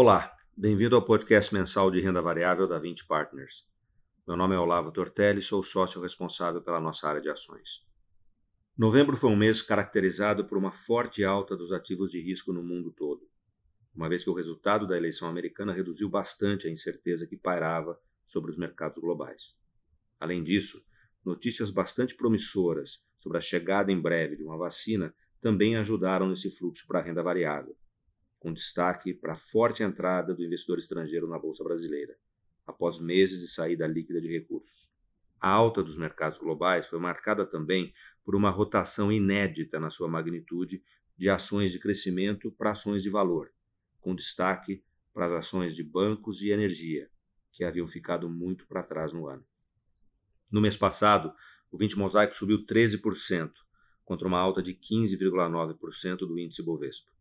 Olá, bem-vindo ao podcast mensal de renda variável da 20 Partners. Meu nome é Olavo Tortelli, sou sócio responsável pela nossa área de ações. Novembro foi um mês caracterizado por uma forte alta dos ativos de risco no mundo todo, uma vez que o resultado da eleição americana reduziu bastante a incerteza que pairava sobre os mercados globais. Além disso, notícias bastante promissoras sobre a chegada em breve de uma vacina também ajudaram nesse fluxo para a renda variável com destaque para a forte entrada do investidor estrangeiro na Bolsa Brasileira, após meses de saída líquida de recursos. A alta dos mercados globais foi marcada também por uma rotação inédita na sua magnitude de ações de crescimento para ações de valor, com destaque para as ações de bancos e energia, que haviam ficado muito para trás no ano. No mês passado, o 20 Mosaico subiu 13%, contra uma alta de 15,9% do índice Bovespa.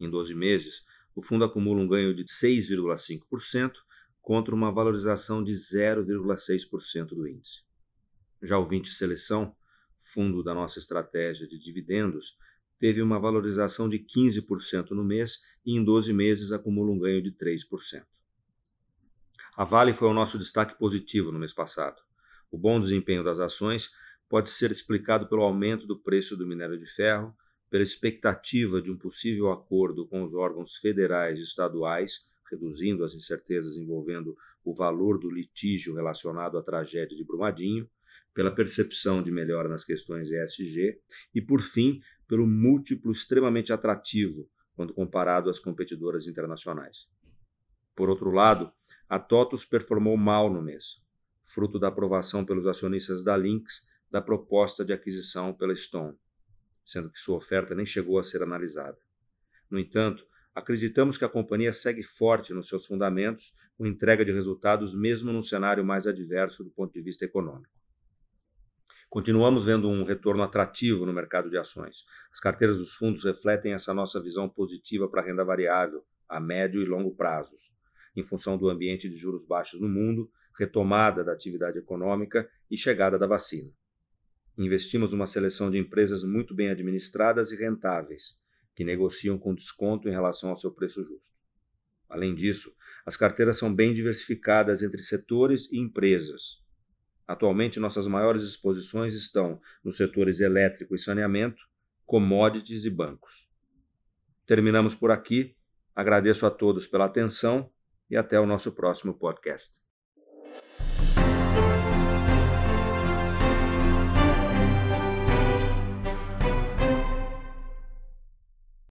Em 12 meses, o fundo acumula um ganho de 6,5% contra uma valorização de 0,6% do índice. Já o 20 Seleção, fundo da nossa estratégia de dividendos, teve uma valorização de 15% no mês e em 12 meses acumula um ganho de 3%. A Vale foi o nosso destaque positivo no mês passado. O bom desempenho das ações pode ser explicado pelo aumento do preço do minério de ferro, pela expectativa de um possível acordo com os órgãos federais e estaduais, reduzindo as incertezas envolvendo o valor do litígio relacionado à tragédia de Brumadinho, pela percepção de melhora nas questões ESG e, por fim, pelo múltiplo extremamente atrativo quando comparado às competidoras internacionais. Por outro lado, a TOTUS performou mal no mês, fruto da aprovação pelos acionistas da Lynx da proposta de aquisição pela Stone sendo que sua oferta nem chegou a ser analisada. No entanto, acreditamos que a companhia segue forte nos seus fundamentos, com entrega de resultados mesmo num cenário mais adverso do ponto de vista econômico. Continuamos vendo um retorno atrativo no mercado de ações. As carteiras dos fundos refletem essa nossa visão positiva para a renda variável a médio e longo prazos, em função do ambiente de juros baixos no mundo, retomada da atividade econômica e chegada da vacina. Investimos numa seleção de empresas muito bem administradas e rentáveis, que negociam com desconto em relação ao seu preço justo. Além disso, as carteiras são bem diversificadas entre setores e empresas. Atualmente, nossas maiores exposições estão nos setores elétrico e saneamento, commodities e bancos. Terminamos por aqui. Agradeço a todos pela atenção e até o nosso próximo podcast.